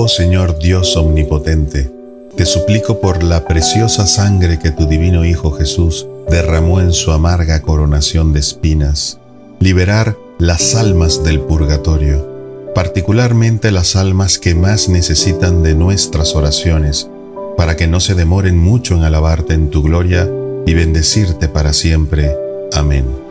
Oh Señor Dios omnipotente, te suplico por la preciosa sangre que tu divino Hijo Jesús derramó en su amarga coronación de espinas, liberar las almas del purgatorio, particularmente las almas que más necesitan de nuestras oraciones, para que no se demoren mucho en alabarte en tu gloria y bendecirte para siempre. Amén.